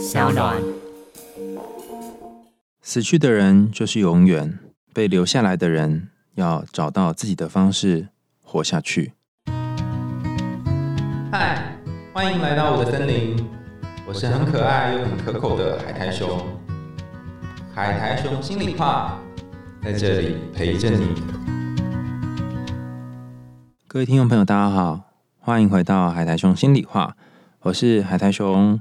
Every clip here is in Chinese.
小暖。死去的人就是永远，被留下来的人要找到自己的方式活下去。嗨，欢迎来到我的森林，我是很可爱又很可口的海苔熊。海苔熊心里话，在这里陪着你。各位听众朋友，大家好，欢迎回到海苔熊心里话，我是海苔熊。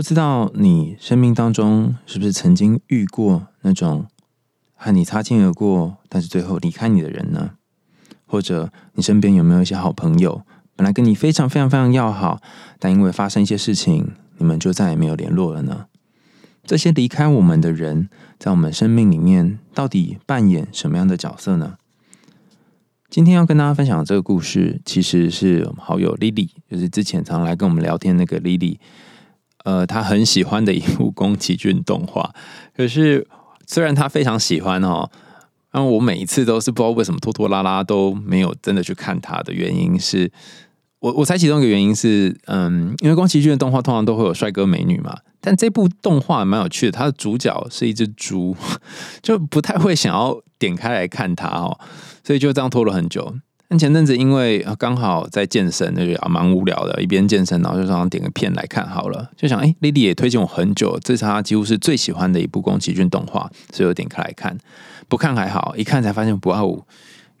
不知道你生命当中是不是曾经遇过那种和你擦肩而过，但是最后离开你的人呢？或者你身边有没有一些好朋友，本来跟你非常非常非常要好，但因为发生一些事情，你们就再也没有联络了呢？这些离开我们的人，在我们生命里面到底扮演什么样的角色呢？今天要跟大家分享的这个故事，其实是我们好友 Lily，就是之前常来跟我们聊天那个 Lily。呃，他很喜欢的一部宫崎骏动画，可是虽然他非常喜欢哦，然后我每一次都是不知道为什么拖拖拉拉都没有真的去看他的原因是，我我猜其中一个原因是，嗯，因为宫崎骏的动画通常都会有帅哥美女嘛，但这部动画蛮有趣的，它的主角是一只猪，就不太会想要点开来看它哦，所以就这样拖了很久。那前阵子因为刚好在健身，那就啊蛮无聊的，一边健身，然后就想点个片来看好了，就想哎，Lily 也推荐我很久，这是他几乎是最喜欢的一部宫崎骏动画，所以我点开来看，不看还好，一看才发现哇哦，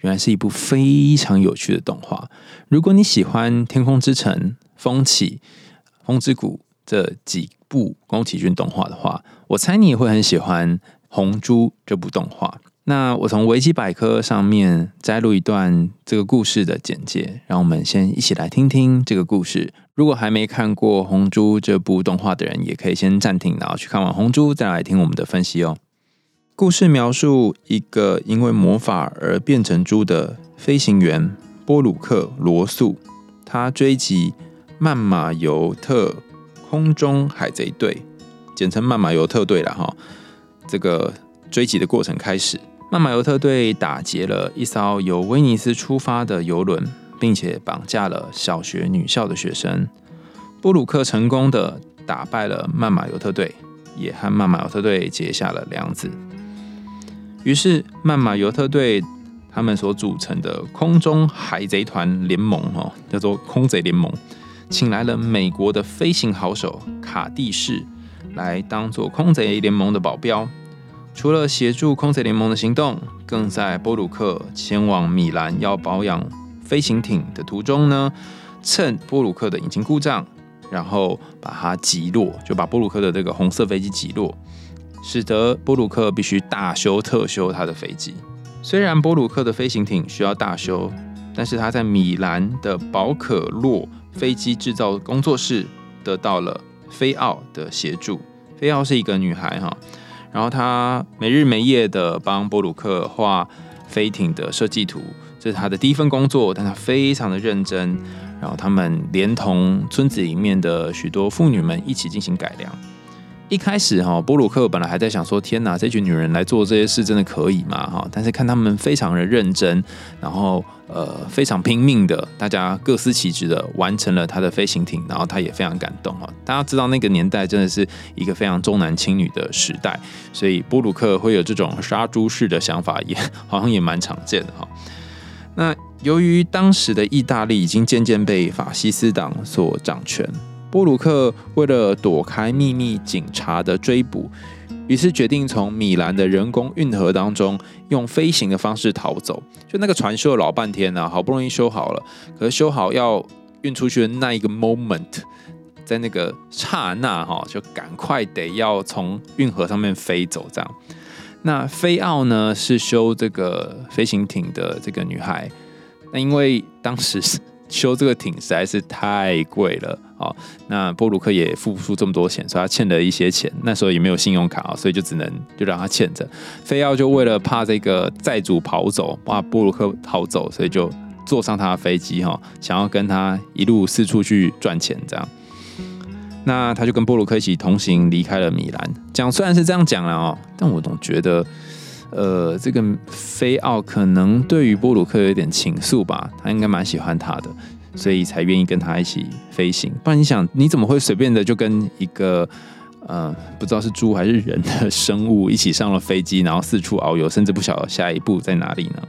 原来是一部非常有趣的动画。如果你喜欢《天空之城》《风起》《风之谷》这几部宫崎骏动画的话，我猜你也会很喜欢《红猪》这部动画。那我从维基百科上面摘录一段这个故事的简介，让我们先一起来听听这个故事。如果还没看过《红猪》这部动画的人，也可以先暂停，然后去看完《红猪》，再来听我们的分析哦。故事描述一个因为魔法而变成猪的飞行员波鲁克罗素，他追击曼马尤特空中海贼队，简称曼马尤特队了哈。这个追击的过程开始。曼马尤特队打劫了一艘由威尼斯出发的游轮，并且绑架了小学女校的学生。布鲁克成功的打败了曼马尤特队，也和曼马尤特队结下了梁子。于是，曼马尤特队他们所组成的空中海贼团联盟，哦，叫做空贼联盟，请来了美国的飞行好手卡蒂士来当做空贼联盟的保镖。除了协助空贼联盟的行动，更在波鲁克前往米兰要保养飞行艇的途中呢，趁波鲁克的引擎故障，然后把它击落，就把波鲁克的这个红色飞机击落，使得波鲁克必须大修特修他的飞机。虽然波鲁克的飞行艇需要大修，但是他在米兰的宝可洛飞机制造工作室得到了菲奥的协助。菲奥是一个女孩哈。然后他没日没夜的帮波鲁克画飞艇的设计图，这是他的第一份工作，但他非常的认真。然后他们连同村子里面的许多妇女们一起进行改良。一开始哈，波鲁克本来还在想说：“天哪，这群女人来做这些事真的可以吗？”哈，但是看他们非常的认真，然后呃非常拼命的，大家各司其职的完成了他的飞行艇，然后他也非常感动哈。大家知道那个年代真的是一个非常重男轻女的时代，所以波鲁克会有这种杀猪式的想法，也 好像也蛮常见的哈。那由于当时的意大利已经渐渐被法西斯党所掌权。波鲁克为了躲开秘密警察的追捕，于是决定从米兰的人工运河当中用飞行的方式逃走。就那个船修了老半天呢，好不容易修好了，可是修好要运出去的那一个 moment，在那个刹那哈，就赶快得要从运河上面飞走。这样，那菲奥呢是修这个飞行艇的这个女孩，那因为当时修这个艇实在是太贵了。那波鲁克也付不出这么多钱，所以他欠了一些钱。那时候也没有信用卡啊，所以就只能就让他欠着。非要就为了怕这个债主跑走，怕波鲁克逃走，所以就坐上他的飞机哈，想要跟他一路四处去赚钱这样。那他就跟波鲁克一起同行离开了米兰。讲虽然是这样讲了哦，但我总觉得，呃，这个菲奥可能对于波鲁克有点情愫吧，他应该蛮喜欢他的。所以才愿意跟他一起飞行，不然你想你怎么会随便的就跟一个呃，不知道是猪还是人的生物一起上了飞机，然后四处遨游，甚至不晓得下一步在哪里呢？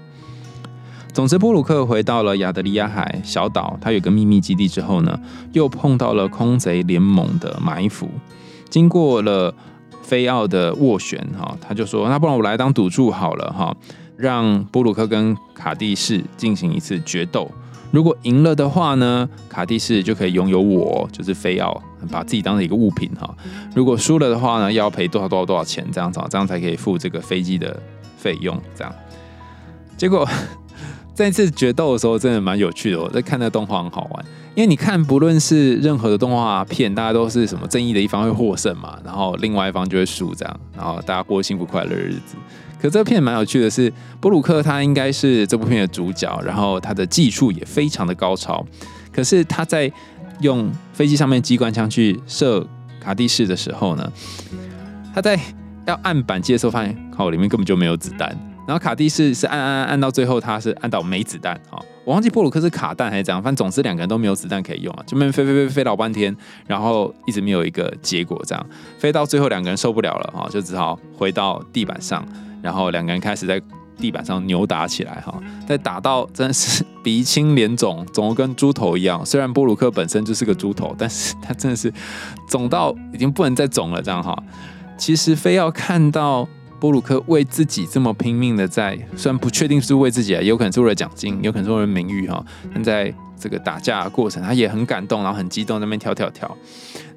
总之，波鲁克回到了亚得里亚海小岛，他有个秘密基地之后呢，又碰到了空贼联盟的埋伏。经过了菲奥的斡旋，哈，他就说：“那不然我来当赌注好了，哈，让布鲁克跟卡蒂士进行一次决斗。如果赢了的话呢，卡蒂士就可以拥有我，就是菲奥，把自己当成一个物品，哈。如果输了的话呢，要赔多少多少多少钱，这样子，这样才可以付这个飞机的费用。这样，结果。”在一次决斗的时候，真的蛮有趣的。我在看那动画很好玩，因为你看，不论是任何的动画片，大家都是什么正义的一方会获胜嘛，然后另外一方就会输，这样，然后大家过幸福快乐的日子。可这片蛮有趣的是，布鲁克他应该是这部片的主角，然后他的技术也非常的高超。可是他在用飞机上面机关枪去射卡蒂士的时候呢，他在要按扳机的时候，发现靠里面根本就没有子弹。然后卡蒂士是按按按到最后，他是按到没子弹啊！我忘记波鲁克是卡弹还是怎样，反正总之两个人都没有子弹可以用啊，就那边飞飞飞飞老半天，然后一直没有一个结果，这样飞到最后两个人受不了了啊，就只好回到地板上，然后两个人开始在地板上扭打起来哈，在打到真的是鼻青脸肿，肿的跟猪头一样。虽然波鲁克本身就是个猪头，但是他真的是肿到已经不能再肿了，这样哈。其实非要看到。波鲁克为自己这么拼命的在，虽然不确定是为自己啊，有可能是为了奖金，有可能是为了名誉哈。但在这个打架的过程，他也很感动，然后很激动，那边跳跳跳。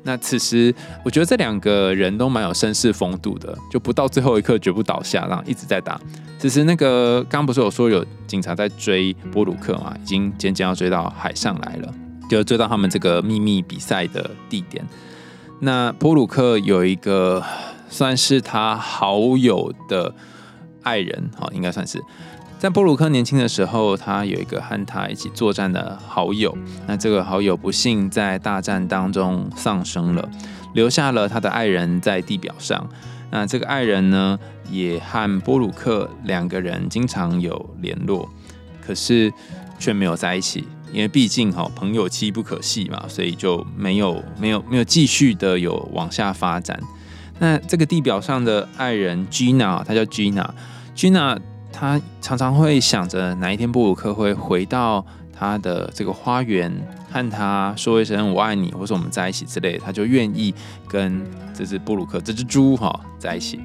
那此时，我觉得这两个人都蛮有绅士风度的，就不到最后一刻绝不倒下，然后一直在打。此时，那个刚不是有说有警察在追波鲁克嘛，已经渐渐要追到海上来了，就追到他们这个秘密比赛的地点。那波鲁克有一个。算是他好友的爱人，好，应该算是在波鲁克年轻的时候，他有一个和他一起作战的好友。那这个好友不幸在大战当中丧生了，留下了他的爱人在地表上。那这个爱人呢，也和波鲁克两个人经常有联络，可是却没有在一起，因为毕竟哈朋友妻不可戏嘛，所以就没有没有没有继续的有往下发展。那这个地表上的爱人 Gina，她叫 Gina，Gina 她常常会想着哪一天布鲁克会回到他的这个花园，和他说一声我爱你，或者我们在一起之类，他就愿意跟这只布鲁克这只猪哈在一起。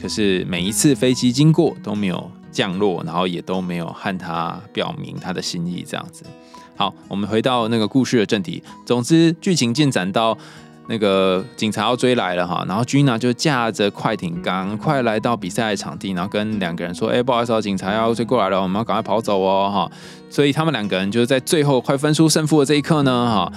可是每一次飞机经过都没有降落，然后也都没有和他表明他的心意，这样子。好，我们回到那个故事的正题。总之，剧情进展到。那个警察要追来了哈，然后君娜就驾着快艇赶快来到比赛场地，然后跟两个人说：“哎，不好意思哦，警察要追过来了，我们要赶快跑走哦哈。”所以他们两个人就是在最后快分出胜负的这一刻呢哈，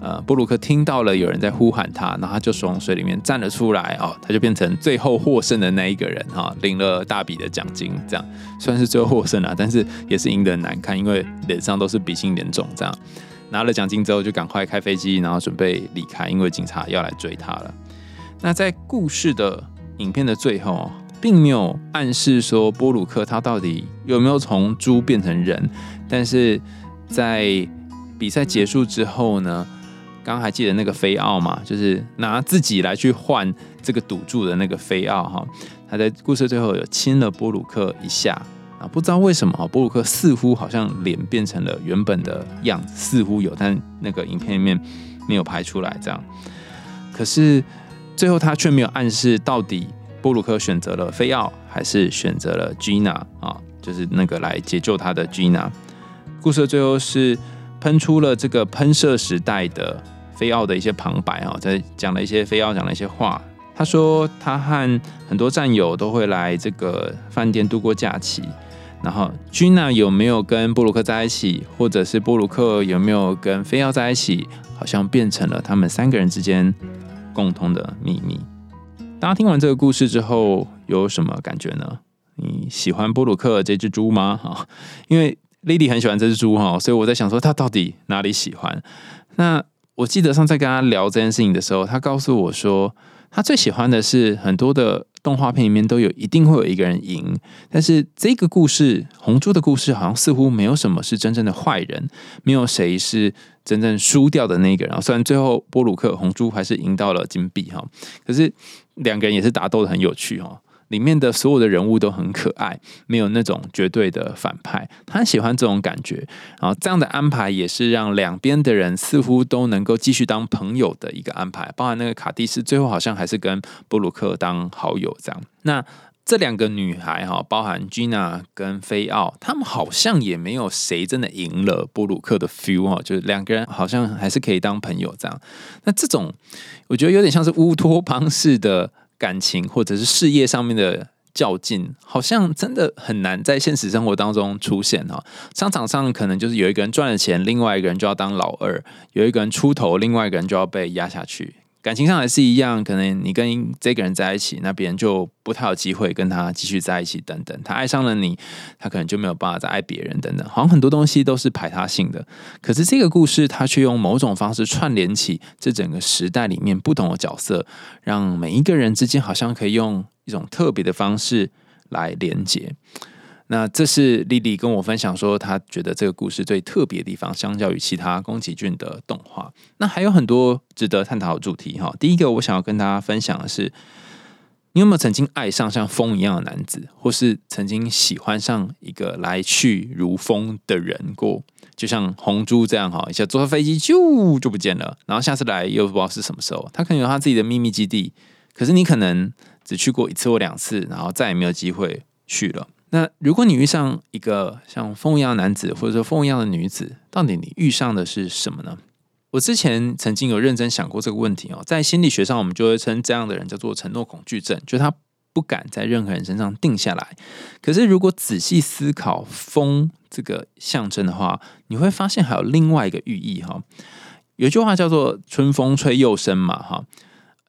呃，布鲁克听到了有人在呼喊他，然后他就从水里面站了出来哦，他就变成最后获胜的那一个人哈，领了大笔的奖金，这样算是最后获胜了，但是也是赢得很难看，因为脸上都是鼻青脸肿这样。拿了奖金之后，就赶快开飞机，然后准备离开，因为警察要来追他了。那在故事的影片的最后，并没有暗示说波鲁克他到底有没有从猪变成人，但是在比赛结束之后呢，刚还记得那个菲奥嘛，就是拿自己来去换这个赌注的那个菲奥哈，他在故事最后有亲了波鲁克一下。不知道为什么，啊，布鲁克似乎好像脸变成了原本的样子，似乎有，但那个影片里面没有拍出来。这样，可是最后他却没有暗示到底布鲁克选择了菲奥，还是选择了 Gina 啊，就是那个来解救他的 Gina。故事的最后是喷出了这个喷射时代的菲奥的一些旁白啊，在讲了一些菲奥讲了一些话。他说他和很多战友都会来这个饭店度过假期。然后，Gina 有没有跟布鲁克在一起，或者是布鲁克有没有跟菲奥在一起，好像变成了他们三个人之间共通的秘密。大家听完这个故事之后有什么感觉呢？你喜欢布鲁克这只猪吗？哈，因为 Lily 很喜欢这只猪哈，所以我在想说他到底哪里喜欢。那我记得上次跟他聊这件事情的时候，他告诉我说，他最喜欢的是很多的动画片里面都有一定会有一个人赢，但是这个故事红猪的故事好像似乎没有什么是真正的坏人，没有谁是真正输掉的那个人。虽然最后波鲁克红猪还是赢到了金币哈，可是两个人也是打斗的很有趣哈。里面的所有的人物都很可爱，没有那种绝对的反派。他很喜欢这种感觉，然后这样的安排也是让两边的人似乎都能够继续当朋友的一个安排。包含那个卡蒂斯最后好像还是跟布鲁克当好友这样。那这两个女孩哈，包含 Gina 跟菲奥，他们好像也没有谁真的赢了布鲁克的 feel 哈，就是两个人好像还是可以当朋友这样。那这种我觉得有点像是乌托邦式的。感情或者是事业上面的较劲，好像真的很难在现实生活当中出现哈。商场上可能就是有一个人赚了钱，另外一个人就要当老二；有一个人出头，另外一个人就要被压下去。感情上也是一样，可能你跟这个人在一起，那别人就不太有机会跟他继续在一起。等等，他爱上了你，他可能就没有办法再爱别人。等等，好像很多东西都是排他性的。可是这个故事，他却用某种方式串联起这整个时代里面不同的角色，让每一个人之间好像可以用一种特别的方式来连接。那这是莉莉跟我分享说，她觉得这个故事最特别的地方，相较于其他宫崎骏的动画。那还有很多值得探讨的主题哈。第一个，我想要跟大家分享的是，你有没有曾经爱上像风一样的男子，或是曾经喜欢上一个来去如风的人过？就像红猪这样哈，一下坐飞机就就不见了，然后下次来又不知道是什么时候。他可能有他自己的秘密基地，可是你可能只去过一次或两次，然后再也没有机会去了。那如果你遇上一个像风一样的男子，或者说风一样的女子，到底你遇上的是什么呢？我之前曾经有认真想过这个问题哦，在心理学上，我们就会称这样的人叫做承诺恐惧症，就他不敢在任何人身上定下来。可是如果仔细思考风这个象征的话，你会发现还有另外一个寓意哈。有句话叫做“春风吹又生”嘛，哈。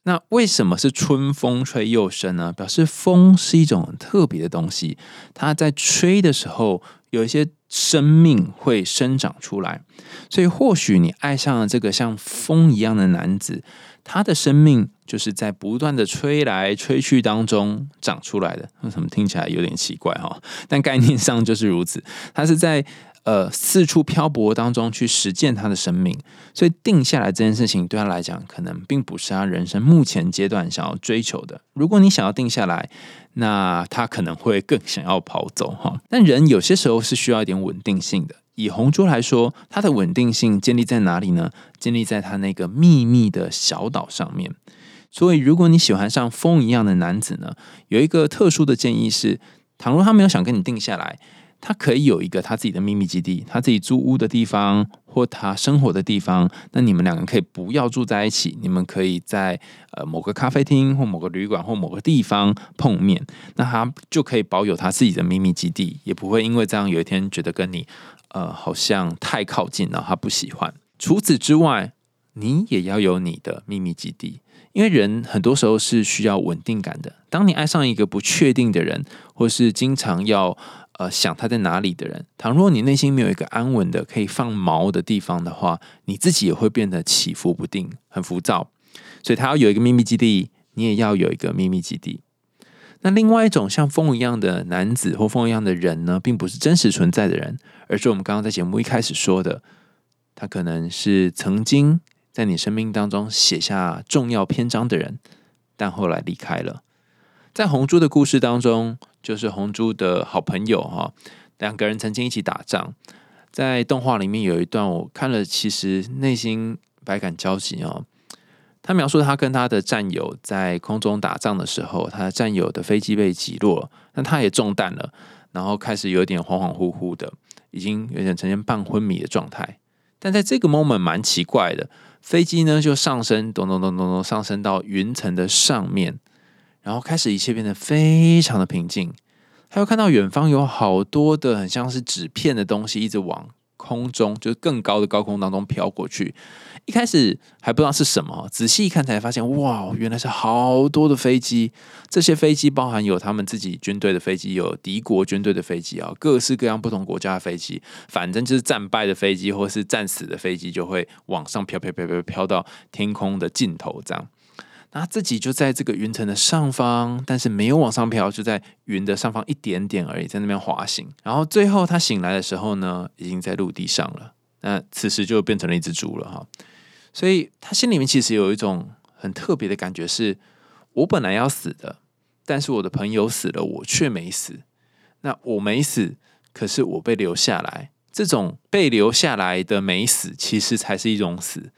那为什么是春风吹又生呢？表示风是一种很特别的东西，它在吹的时候有一些生命会生长出来，所以或许你爱上了这个像风一样的男子，他的生命就是在不断的吹来吹去当中长出来的。为什么听起来有点奇怪哈？但概念上就是如此，他是在。呃，四处漂泊当中去实践他的生命，所以定下来这件事情对他来讲，可能并不是他人生目前阶段想要追求的。如果你想要定下来，那他可能会更想要跑走 哈。但人有些时候是需要一点稳定性的。以红猪来说，它的稳定性建立在哪里呢？建立在他那个秘密的小岛上面。所以，如果你喜欢像风一样的男子呢，有一个特殊的建议是：倘若他没有想跟你定下来。他可以有一个他自己的秘密基地，他自己租屋的地方或他生活的地方。那你们两个可以不要住在一起，你们可以在呃某个咖啡厅或某个旅馆或某个地方碰面。那他就可以保有他自己的秘密基地，也不会因为这样有一天觉得跟你呃好像太靠近了，他不喜欢。除此之外，你也要有你的秘密基地，因为人很多时候是需要稳定感的。当你爱上一个不确定的人，或是经常要。呃，想他在哪里的人，倘若你内心没有一个安稳的可以放锚的地方的话，你自己也会变得起伏不定，很浮躁。所以他要有一个秘密基地，你也要有一个秘密基地。那另外一种像风一样的男子或风一样的人呢，并不是真实存在的人，而是我们刚刚在节目一开始说的，他可能是曾经在你生命当中写下重要篇章的人，但后来离开了。在红猪的故事当中。就是红猪的好朋友哈，两个人曾经一起打仗。在动画里面有一段我看了，其实内心百感交集哦。他描述他跟他的战友在空中打仗的时候，他的战友的飞机被击落，那他也中弹了，然后开始有点恍恍惚惚的，已经有点呈现半昏迷的状态。但在这个 moment 蛮奇怪的，飞机呢就上升，咚咚咚咚咚上升到云层的上面。然后开始，一切变得非常的平静。他又看到远方有好多的很像是纸片的东西，一直往空中，就是更高的高空当中飘过去。一开始还不知道是什么，仔细一看才发现，哇，原来是好多的飞机。这些飞机包含有他们自己军队的飞机，有敌国军队的飞机啊，各式各样不同国家的飞机。反正就是战败的飞机或是战死的飞机，就会往上飘飘飘飘飘到天空的尽头这样。那他自己就在这个云层的上方，但是没有往上飘，就在云的上方一点点而已，在那边滑行。然后最后他醒来的时候呢，已经在陆地上了。那此时就变成了一只猪了哈。所以他心里面其实有一种很特别的感觉，是我本来要死的，但是我的朋友死了，我却没死。那我没死，可是我被留下来。这种被留下来的没死，其实才是一种死。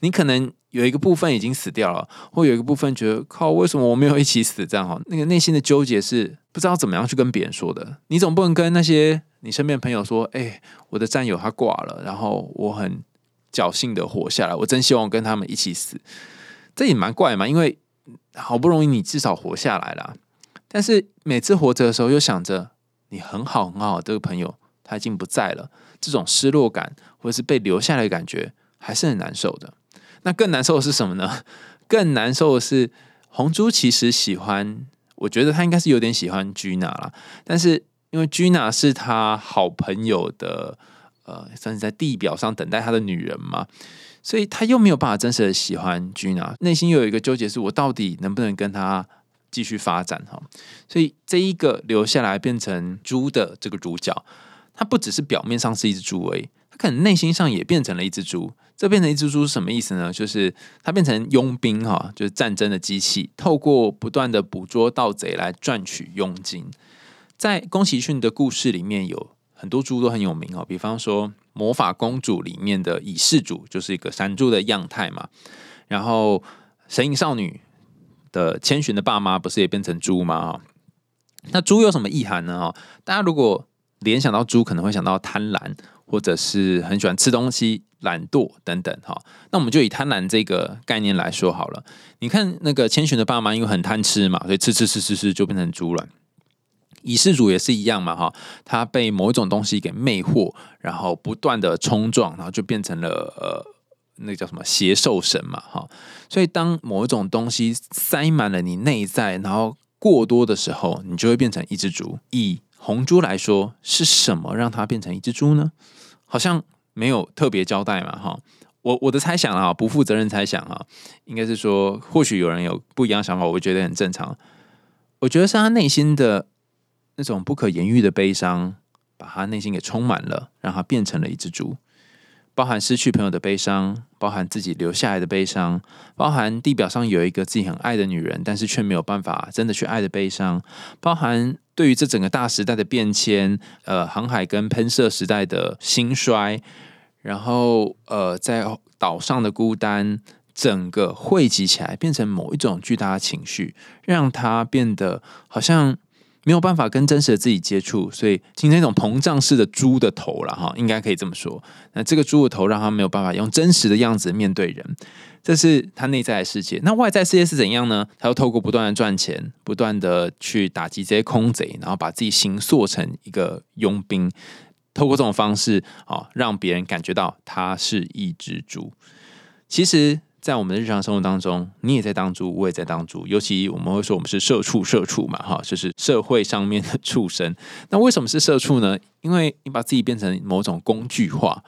你可能有一个部分已经死掉了，或有一个部分觉得靠，为什么我没有一起死？这样哈，那个内心的纠结是不知道怎么样去跟别人说的。你总不能跟那些你身边朋友说：“哎，我的战友他挂了，然后我很侥幸的活下来，我真希望跟他们一起死。”这也蛮怪嘛，因为好不容易你至少活下来了，但是每次活着的时候又想着你很好很好这个朋友他已经不在了，这种失落感或者是被留下来的感觉还是很难受的。那更难受的是什么呢？更难受的是红珠其实喜欢，我觉得他应该是有点喜欢居娜啦。但是因为居娜是他好朋友的，呃，算是在地表上等待他的女人嘛，所以他又没有办法真实的喜欢居娜，内心又有一个纠结，是我到底能不能跟他继续发展哈？所以这一个留下来变成猪的这个主角，他不只是表面上是一只猪而已，他可能内心上也变成了一只猪。这变成一只猪是什么意思呢？就是它变成佣兵哈，就是战争的机器，透过不断的捕捉盗贼来赚取佣金。在宫崎骏的故事里面有很多猪都很有名哦，比方说《魔法公主》里面的蚁氏主就是一个山猪的样态嘛。然后《神隐少女》的千寻的爸妈不是也变成猪吗？那猪有什么意涵呢？大家如果联想到猪，可能会想到贪婪。或者是很喜欢吃东西、懒惰等等，哈。那我们就以贪婪这个概念来说好了。你看那个千寻的爸妈，因为很贪吃嘛，所以吃吃吃吃吃就变成猪了。蚁世主也是一样嘛，哈，他被某一种东西给魅惑，然后不断的冲撞，然后就变成了呃，那个叫什么邪兽神嘛，哈。所以当某一种东西塞满了你内在，然后过多的时候，你就会变成一只猪。以红猪来说，是什么让它变成一只猪呢？好像没有特别交代嘛，哈，我我的猜想啊，不负责任猜想啊，应该是说，或许有人有不一样想法，我觉得很正常。我觉得是他内心的那种不可言喻的悲伤，把他内心给充满了，让他变成了一只猪。包含失去朋友的悲伤，包含自己留下来的悲伤，包含地表上有一个自己很爱的女人，但是却没有办法真的去爱的悲伤，包含对于这整个大时代的变迁，呃，航海跟喷射时代的兴衰，然后呃，在岛上的孤单，整个汇集起来，变成某一种巨大的情绪，让他变得好像。没有办法跟真实的自己接触，所以形成一种膨胀式的猪的头了哈，应该可以这么说。那这个猪的头让他没有办法用真实的样子面对人，这是他内在的世界。那外在世界是怎样呢？他要透过不断的赚钱，不断的去打击这些空贼，然后把自己形塑成一个佣兵，透过这种方式啊，让别人感觉到他是一只猪。其实。在我们的日常生活当中，你也在当猪，我也在当猪。尤其我们会说我们是社畜，社畜嘛，哈，就是社会上面的畜生。那为什么是社畜呢？因为你把自己变成某种工具化，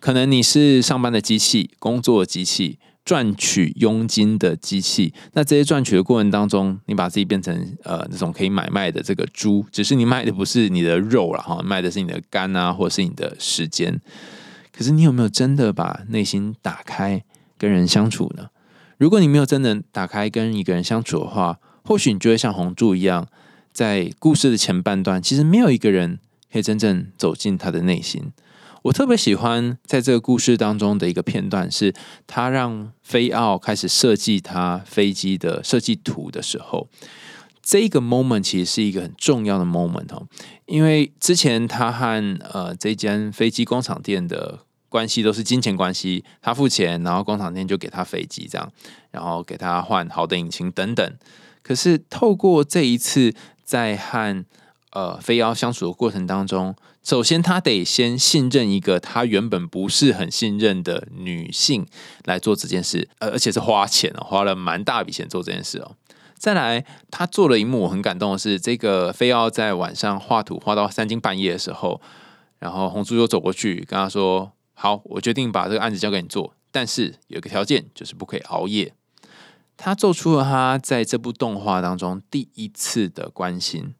可能你是上班的机器，工作的机器，赚取佣金的机器。那这些赚取的过程当中，你把自己变成呃那种可以买卖的这个猪，只是你卖的不是你的肉了哈，卖的是你的肝啊，或是你的时间。可是你有没有真的把内心打开？跟人相处呢？如果你没有真的打开跟一个人相处的话，或许你就会像红柱一样，在故事的前半段，其实没有一个人可以真正走进他的内心。我特别喜欢在这个故事当中的一个片段，是他让飞奥开始设计他飞机的设计图的时候，这个 moment 其实是一个很重要的 moment 哦，因为之前他和呃这间飞机工厂店的。关系都是金钱关系，他付钱，然后工厂店就给他飞机这样，然后给他换好的引擎等等。可是透过这一次在和呃飞妖相处的过程当中，首先他得先信任一个他原本不是很信任的女性来做这件事，而，而且是花钱哦，花了蛮大笔钱做这件事哦。再来，他做了一幕我很感动的是，这个非要在晚上画图画到三更半夜的时候，然后红珠又走过去跟他说。好，我决定把这个案子交给你做，但是有个条件，就是不可以熬夜。他做出了他在这部动画当中第一次的关心。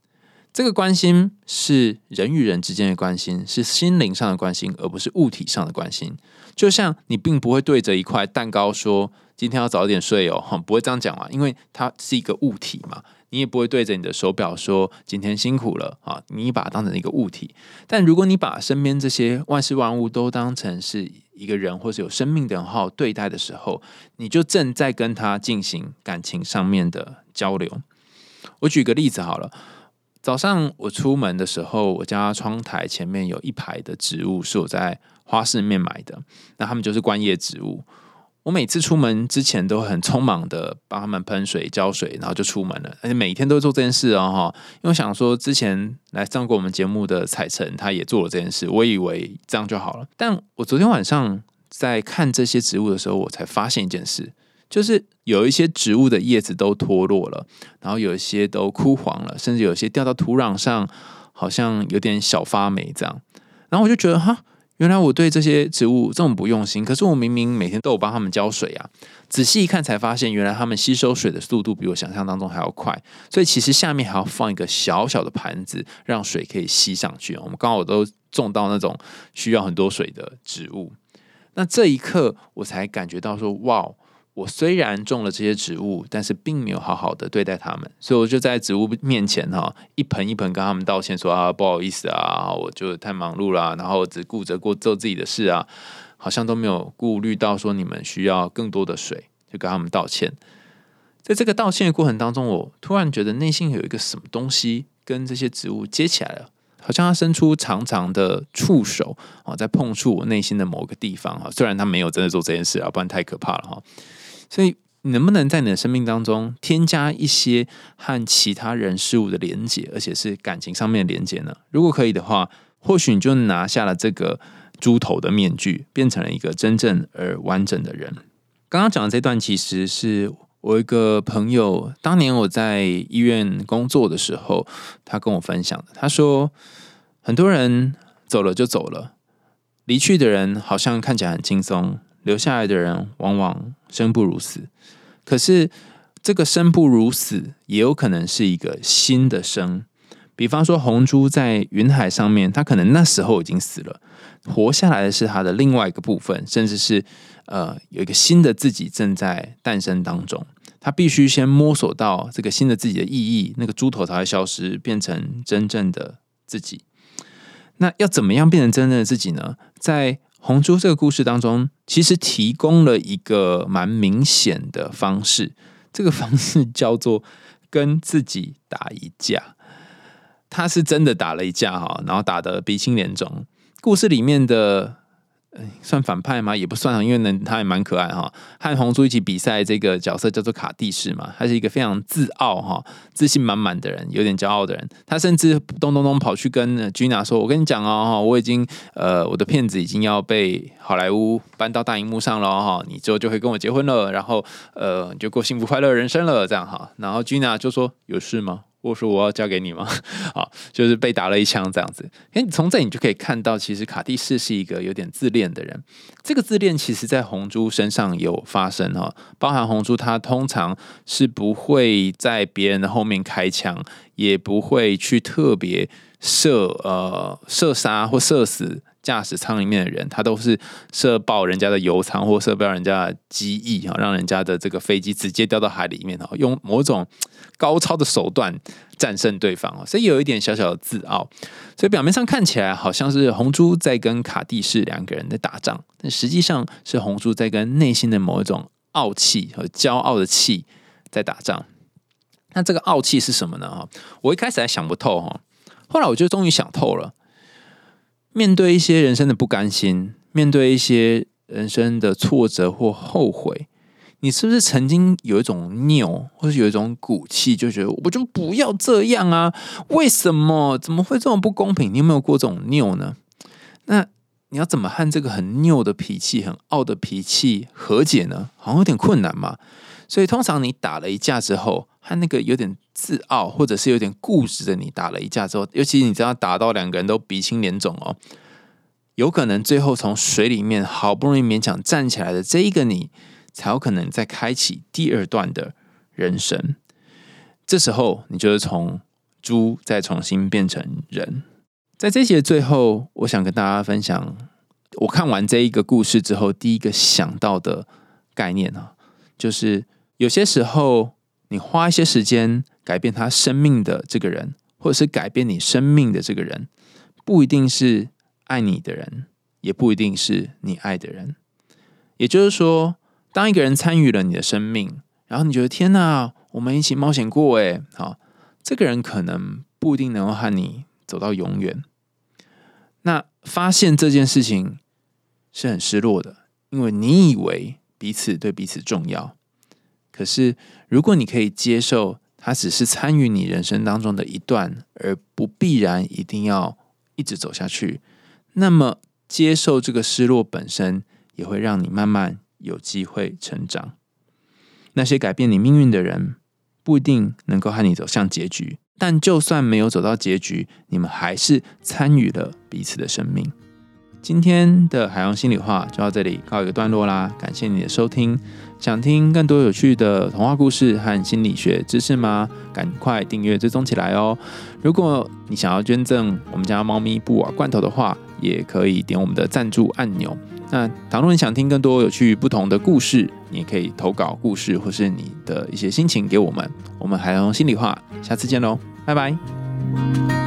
这个关心是人与人之间的关心，是心灵上的关心，而不是物体上的关心。就像你并不会对着一块蛋糕说：“今天要早点睡哦。”哈，不会这样讲嘛？因为它是一个物体嘛。你也不会对着你的手表说：“今天辛苦了 啊！”你把它当成一个物体。但如果你把身边这些万事万物都当成是一个人或是有生命的好好对待的时候，你就正在跟他进行感情上面的交流。我举个例子好了。早上我出门的时候，我家窗台前面有一排的植物是我在花市面买的，那他们就是观叶植物。我每次出门之前都很匆忙的帮他们喷水、浇水，然后就出门了，而且每天都做这件事哦哈。因为想说之前来上过我们节目的彩晨，他也做了这件事，我以为这样就好了。但我昨天晚上在看这些植物的时候，我才发现一件事。就是有一些植物的叶子都脱落了，然后有一些都枯黄了，甚至有些掉到土壤上，好像有点小发霉这样。然后我就觉得，哈，原来我对这些植物这么不用心。可是我明明每天都有帮他们浇水啊。仔细一看才发现，原来他们吸收水的速度比我想象当中还要快。所以其实下面还要放一个小小的盘子，让水可以吸上去。我们刚好都种到那种需要很多水的植物。那这一刻，我才感觉到说，哇！我虽然种了这些植物，但是并没有好好的对待它们，所以我就在植物面前哈，一盆一盆跟他们道歉说啊，不好意思啊，我就太忙碌了，然后只顾着过做自己的事啊，好像都没有顾虑到说你们需要更多的水，就跟他们道歉。在这个道歉的过程当中，我突然觉得内心有一个什么东西跟这些植物接起来了。好像他伸出长长的触手啊，在碰触我内心的某个地方哈。虽然他没有真的做这件事啊，不然太可怕了哈。所以，能不能在你的生命当中添加一些和其他人事物的连接，而且是感情上面的连接呢？如果可以的话，或许你就拿下了这个猪头的面具，变成了一个真正而完整的人。刚刚讲的这段，其实是。我一个朋友，当年我在医院工作的时候，他跟我分享的。他说，很多人走了就走了，离去的人好像看起来很轻松，留下来的人往往生不如死。可是，这个生不如死，也有可能是一个新的生。比方说，红猪在云海上面，他可能那时候已经死了，活下来的是他的另外一个部分，甚至是呃，有一个新的自己正在诞生当中。他必须先摸索到这个新的自己的意义，那个猪头才会消失，变成真正的自己。那要怎么样变成真正的自己呢？在红珠这个故事当中，其实提供了一个蛮明显的方式，这个方式叫做跟自己打一架。他是真的打了一架哈，然后打得鼻青脸肿。故事里面的。算反派吗？也不算啊，因为呢，他也蛮可爱哈。和红猪一起比赛，这个角色叫做卡蒂士嘛，他是一个非常自傲哈、自信满满的人，有点骄傲的人。他甚至咚咚咚跑去跟 Gina 说：“我跟你讲哦，哈，我已经呃，我的片子已经要被好莱坞搬到大荧幕上了哈，你之后就会跟我结婚了，然后呃，就过幸福快乐人生了，这样哈。”然后 Gina 就说：“有事吗？”我说我要交给你吗？好，就是被打了一枪这样子。哎，从这你就可以看到，其实卡蒂士是一个有点自恋的人。这个自恋其实在红猪身上有发生哈，包含红猪他通常是不会在别人的后面开枪，也不会去特别射呃射杀或射死。驾驶舱里面的人，他都是射爆人家的油舱或射爆人家的机翼啊，让人家的这个飞机直接掉到海里面啊，用某种高超的手段战胜对方啊，所以有一点小小的自傲。所以表面上看起来好像是红珠在跟卡蒂士两个人在打仗，但实际上是红珠在跟内心的某一种傲气和骄傲的气在打仗。那这个傲气是什么呢？哈，我一开始还想不透哈，后来我就终于想透了。面对一些人生的不甘心，面对一些人生的挫折或后悔，你是不是曾经有一种拗，或者有一种骨气，就觉得我就不要这样啊？为什么？怎么会这么不公平？你有没有过这种拗呢？那你要怎么和这个很拗的脾气、很傲的脾气和解呢？好像有点困难嘛。所以通常你打了一架之后，和那个有点。自傲或者是有点固执的你打了一架之后，尤其你这样打到两个人都鼻青脸肿哦，有可能最后从水里面好不容易勉强站起来的这一个你，才有可能再开启第二段的人生。这时候，你就是从猪再重新变成人。在这些最后，我想跟大家分享，我看完这一个故事之后，第一个想到的概念啊，就是有些时候，你花一些时间改变他生命的这个人，或者是改变你生命的这个人，不一定是爱你的人，也不一定是你爱的人。也就是说，当一个人参与了你的生命，然后你觉得天哪，我们一起冒险过，诶，好，这个人可能不一定能够和你走到永远。那发现这件事情是很失落的，因为你以为彼此对彼此重要，可是如果你可以接受他只是参与你人生当中的一段，而不必然一定要一直走下去，那么接受这个失落本身。也会让你慢慢有机会成长。那些改变你命运的人，不一定能够和你走向结局，但就算没有走到结局，你们还是参与了彼此的生命。今天的海洋心里话就到这里告一个段落啦，感谢你的收听。想听更多有趣的童话故事和心理学知识吗？赶快订阅追踪起来哦！如果你想要捐赠我们家猫咪布瓦罐头的话，也可以点我们的赞助按钮。那倘若你想听更多有趣不同的故事，你也可以投稿故事或是你的一些心情给我们。我们海洋心里话，下次见喽，拜拜。